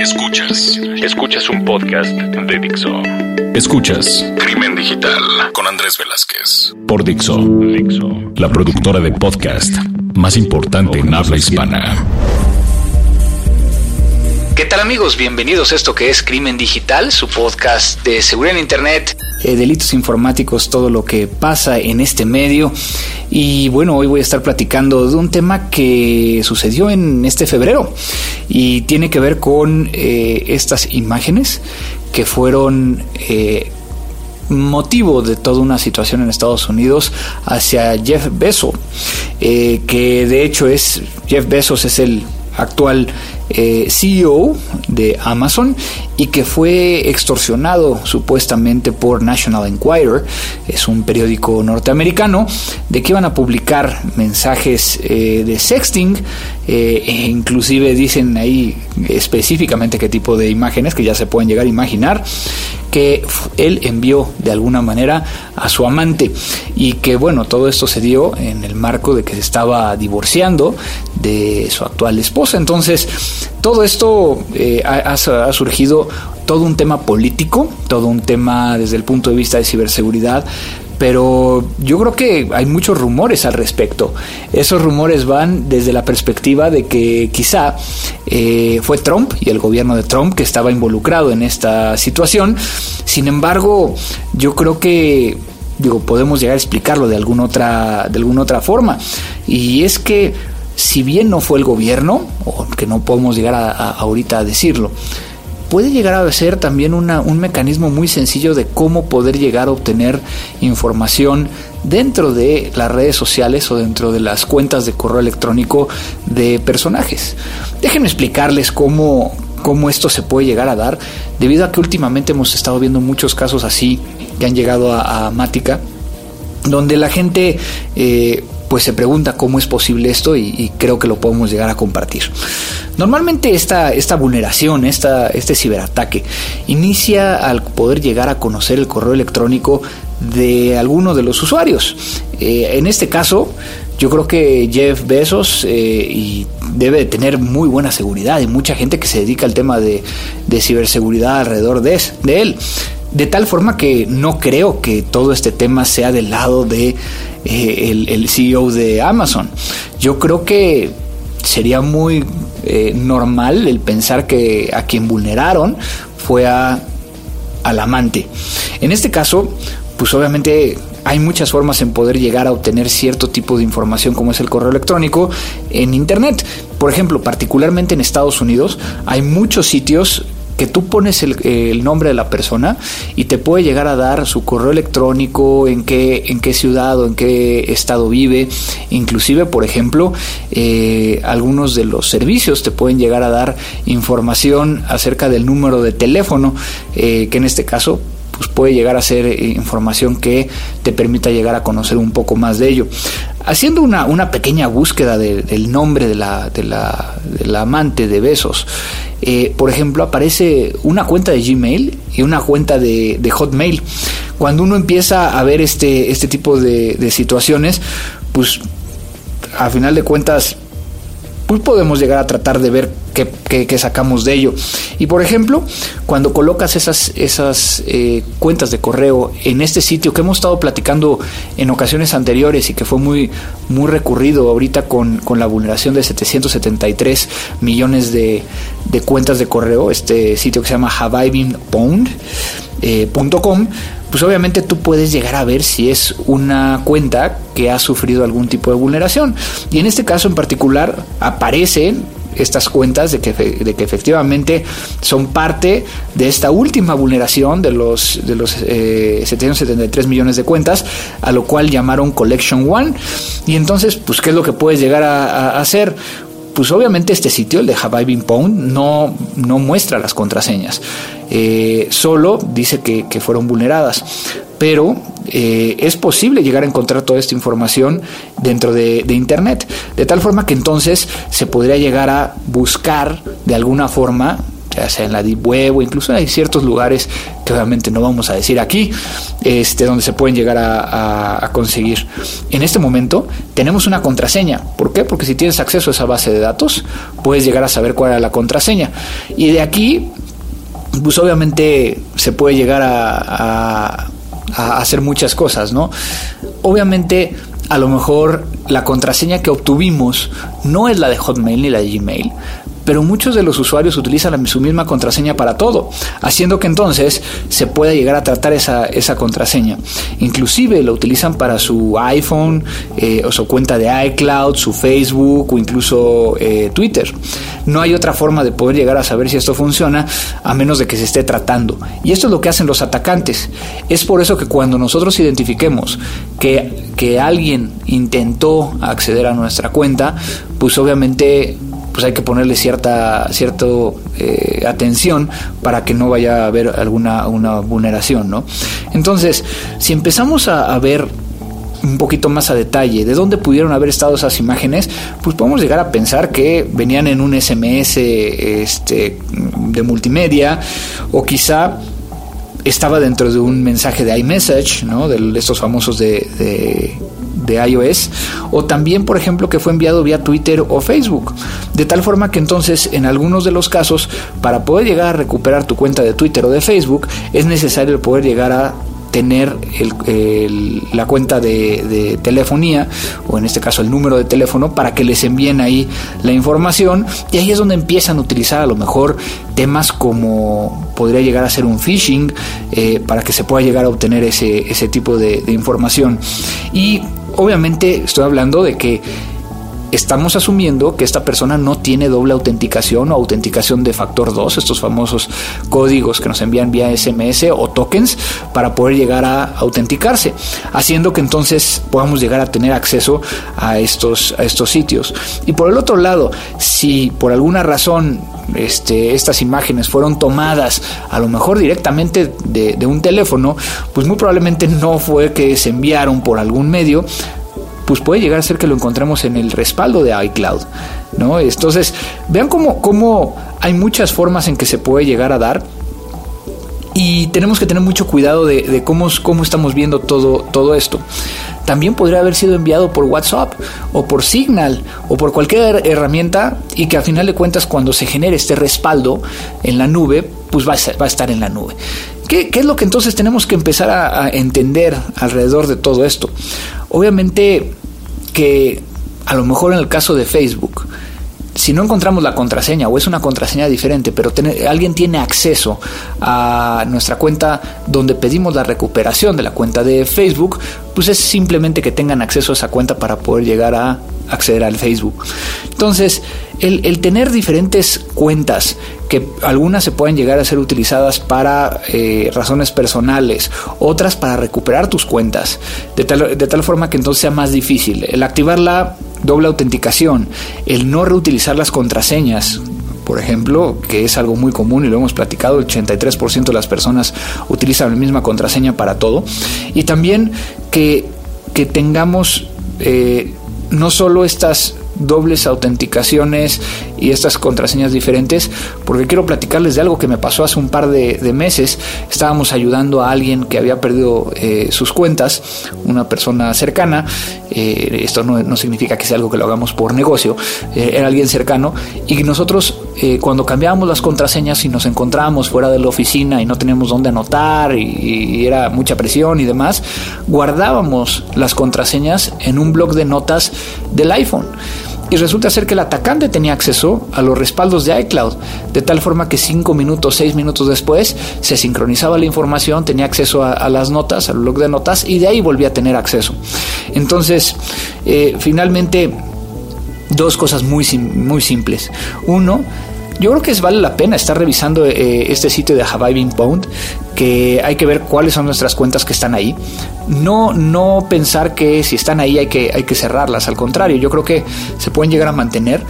Escuchas. Escuchas un podcast de Dixo. Escuchas Crimen Digital con Andrés Velázquez. Por Dixo. Dixo. La productora de podcast más importante en habla hispana. ¿Qué tal amigos? Bienvenidos a esto que es Crimen Digital, su podcast de seguridad en Internet, eh, delitos informáticos, todo lo que pasa en este medio. Y bueno, hoy voy a estar platicando de un tema que sucedió en este febrero y tiene que ver con eh, estas imágenes que fueron... Eh, motivo de toda una situación en Estados Unidos hacia Jeff Bezos, que de hecho es Jeff Bezos es el actual eh, CEO de Amazon y que fue extorsionado supuestamente por National Enquirer, es un periódico norteamericano, de que iban a publicar mensajes eh, de sexting, eh, e inclusive dicen ahí específicamente qué tipo de imágenes que ya se pueden llegar a imaginar, que él envió de alguna manera a su amante y que bueno, todo esto se dio en el marco de que se estaba divorciando de su actual esposa. Entonces, todo esto eh, ha, surgido todo un tema político, todo un tema desde el punto de vista de ciberseguridad, pero yo creo que hay muchos rumores al respecto. Esos rumores van desde la perspectiva de que quizá eh, fue Trump y el gobierno de Trump que estaba involucrado en esta situación. Sin embargo, yo creo que digo, podemos llegar a explicarlo de alguna otra, de alguna otra forma. Y es que si bien no fue el gobierno, o que no podemos llegar a, ahorita a decirlo, puede llegar a ser también un mecanismo muy sencillo de cómo poder llegar a obtener información dentro de las redes sociales o dentro de las cuentas de correo electrónico de personajes. Déjenme explicarles cómo, cómo esto se puede llegar a dar, debido a que últimamente hemos estado viendo muchos casos así que han llegado a, a Mática, donde la gente eh, pues se pregunta cómo es posible esto y, creo que lo podemos llegar a compartir. Normalmente esta, esta vulneración, esta, este ciberataque, inicia al poder llegar a conocer el correo electrónico de alguno de los usuarios. Eh, en este caso, yo creo que Jeff Bezos eh, y debe de tener muy buena seguridad y mucha gente que se dedica al tema de, ciberseguridad alrededor de, de él. De tal forma que no creo que todo este tema sea del lado de eh, el, CEO de Amazon. Yo creo que sería muy eh, normal el pensar que a quien vulneraron fue a, al amante. En este caso, pues obviamente hay muchas formas en poder llegar a obtener cierto tipo de información como es el correo electrónico en Internet. Por ejemplo, particularmente en Estados Unidos, hay muchos sitios que tú pones el, nombre de la persona y te puede llegar a dar su correo electrónico, en qué, en qué ciudad o en qué estado vive. Inclusive, por ejemplo, eh, algunos de los servicios te pueden llegar a dar información acerca del número de teléfono, eh, que en este caso puede llegar a ser eh, información que te permita llegar a conocer un poco más de ello. Haciendo una, una pequeña búsqueda del nombre de la, de la, de la amante de Besos, eh, por ejemplo, aparece una cuenta de Gmail y una cuenta de, Hotmail. Cuando uno empieza a ver este, este tipo de, de situaciones, pues a final de cuentas pues podemos llegar a tratar de ver qué, sacamos de ello. Y por ejemplo, cuando colocas esas, esas eh, cuentas de correo en este sitio que hemos estado platicando en ocasiones anteriores y que fue muy, muy recurrido ahorita con, la vulneración de 773 millones de, cuentas de correo, este sitio que se llama havibeenpwned.com, eh, pues obviamente tú puedes llegar a ver si es una cuenta que ha sufrido algún tipo de vulneración. Y en este caso en particular aparecen estas cuentas de que, de que efectivamente son parte de esta última vulneración de los, de los 773 eh, millones de cuentas, a lo cual llamaron Collection One. Y entonces, pues, ¿qué es lo que puedes llegar a hacer? Pues obviamente este sitio, el de Have no, no muestra las contraseñas. Eh, solo dice que, fueron vulneradas. Pero eh, es posible llegar a encontrar toda esta información dentro de, Internet. De tal forma que entonces se podría llegar a buscar de alguna forma ya sea en la Deep Web o incluso hay ciertos lugares que obviamente no vamos a decir aquí, este, donde se pueden llegar a, conseguir. En este momento tenemos una contraseña. ¿Por qué? Porque si tienes acceso a esa base de datos, puedes llegar a saber cuál era la contraseña. Y de aquí pues obviamente se puede llegar a, a, hacer muchas cosas, ¿no? Obviamente, a lo mejor la contraseña que obtuvimos no es la de Hotmail ni la de Gmail, pero muchos de los usuarios utilizan su misma contraseña para todo, haciendo que entonces se pueda llegar a tratar esa, esa contraseña. Inclusive lo utilizan para su iPhone eh, o su cuenta de iCloud, su Facebook o incluso eh, Twitter. No hay otra forma de poder llegar a saber si esto funciona a menos de que se esté tratando. Y esto es lo que hacen los atacantes. Es por eso que cuando nosotros identifiquemos que, que alguien intentó acceder a nuestra cuenta, pues obviamente pues hay que ponerle cierta cierto, eh, atención para que no vaya a haber alguna una vulneración, ¿no? Entonces, si empezamos a, ver un poquito más a detalle de dónde pudieron haber estado esas imágenes, pues podemos llegar a pensar que venían en un SMS este, de multimedia o quizá estaba dentro de un mensaje de iMessage, ¿no? de estos famosos de de iOS o también por ejemplo que fue enviado vía Twitter o Facebook. De tal forma que entonces en algunos de los casos para poder llegar a recuperar tu cuenta de Twitter o de Facebook es necesario poder llegar a tener la cuenta de, telefonía o en este caso el número de teléfono para que les envíen ahí la información y ahí es donde empiezan a utilizar a lo mejor temas como podría llegar a ser un phishing eh, para que se pueda llegar a obtener ese, ese tipo de, de información y obviamente estoy hablando de que estamos asumiendo que esta persona no tiene doble autenticación o autenticación de factor 2, estos famosos códigos que nos envían vía SMS o tokens para poder llegar a autenticarse, haciendo que entonces podamos llegar a tener acceso a estos, a estos sitios. Y por el otro lado, si por alguna razón este, estas imágenes fueron tomadas a lo mejor directamente de, de un teléfono, pues muy probablemente no fue que se enviaron por algún medio, pues puede llegar a ser que lo encontremos en el respaldo de iCloud. ¿no? Entonces, vean cómo, cómo hay muchas formas en que se puede llegar a dar y tenemos que tener mucho cuidado de, cómo, cómo, estamos viendo todo, todo esto. También podría haber sido enviado por WhatsApp o por Signal o por cualquier herramienta y que al final de cuentas cuando se genere este respaldo en la nube, pues va a, va a estar en la nube. ¿Qué, ¿Qué, es lo que entonces tenemos que empezar a, a entender alrededor de todo esto? Obviamente que a lo mejor en el caso de Facebook, si no encontramos la contraseña o es una contraseña diferente, pero alguien tiene acceso a nuestra cuenta donde pedimos la recuperación de la cuenta de Facebook, pues es simplemente que tengan acceso a esa cuenta para poder llegar a acceder al Facebook. Entonces, el, tener diferentes cuentas, que algunas se pueden llegar a ser utilizadas para eh, razones personales, otras para recuperar tus cuentas, de tal, de tal forma que entonces sea más difícil. El activar la doble autenticación, el no reutilizar las contraseñas, por ejemplo, que es algo muy común y lo hemos platicado, el 83% de las personas utilizan la misma contraseña para todo, y también que, que tengamos eh, no solo estas dobles autenticaciones y estas contraseñas diferentes, porque quiero platicarles de algo que me pasó hace un par de, meses. Estábamos ayudando a alguien que había perdido eh, sus cuentas, una persona cercana. Eh, esto no, significa que sea algo que lo hagamos por negocio, eh, era alguien cercano. Y nosotros, cuando cambiábamos las contraseñas y nos encontrábamos fuera de la oficina y no teníamos dónde anotar y era mucha presión y demás, guardábamos las contraseñas en un blog de notas del iPhone y resulta ser que el atacante tenía acceso a los respaldos de iCloud, de tal forma que cinco minutos, seis minutos después se sincronizaba la información, tenía acceso a, las notas, al blog de notas y de ahí volvía a tener acceso. Entonces, eh, finalmente, dos cosas muy, muy simples. Uno, yo creo que es, vale la pena estar revisando eh, este sitio de Have I que hay que ver cuáles son nuestras cuentas que están ahí. No, no pensar que si están ahí hay que, hay que cerrarlas, al contrario, yo creo que se pueden llegar a mantener,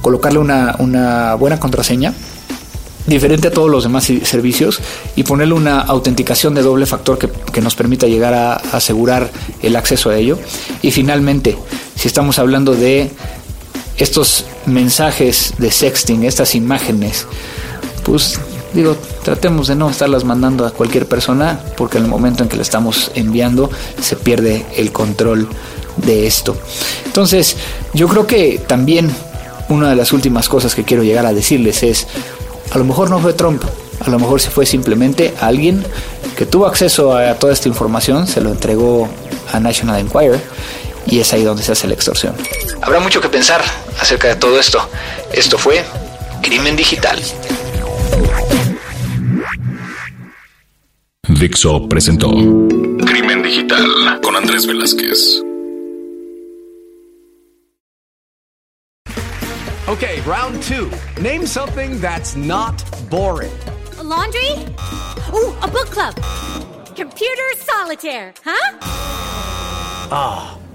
colocarle una, una buena contraseña diferente a todos los demás servicios y ponerle una autenticación de doble factor que, que, nos permita llegar a asegurar el acceso a ello. Y finalmente, si estamos hablando de estos mensajes de sexting, estas imágenes, pues digo, tratemos de no estarlas mandando a cualquier persona porque en el momento en que la estamos enviando se pierde el control de esto. Entonces, yo creo que también una de las últimas cosas que quiero llegar a decirles es, a lo mejor no fue Trump, a lo mejor se fue simplemente alguien que tuvo acceso a toda esta información, se lo entregó a National Enquirer y es ahí donde se hace la extorsión. Habrá mucho que pensar acerca de todo esto. Esto fue Crimen Digital. Dixo presentó Crimen Digital con Andrés Velázquez. Okay, round two. Name something that's not boring. A laundry? Ooh, a book club. Computer solitaire, huh? Ah, oh,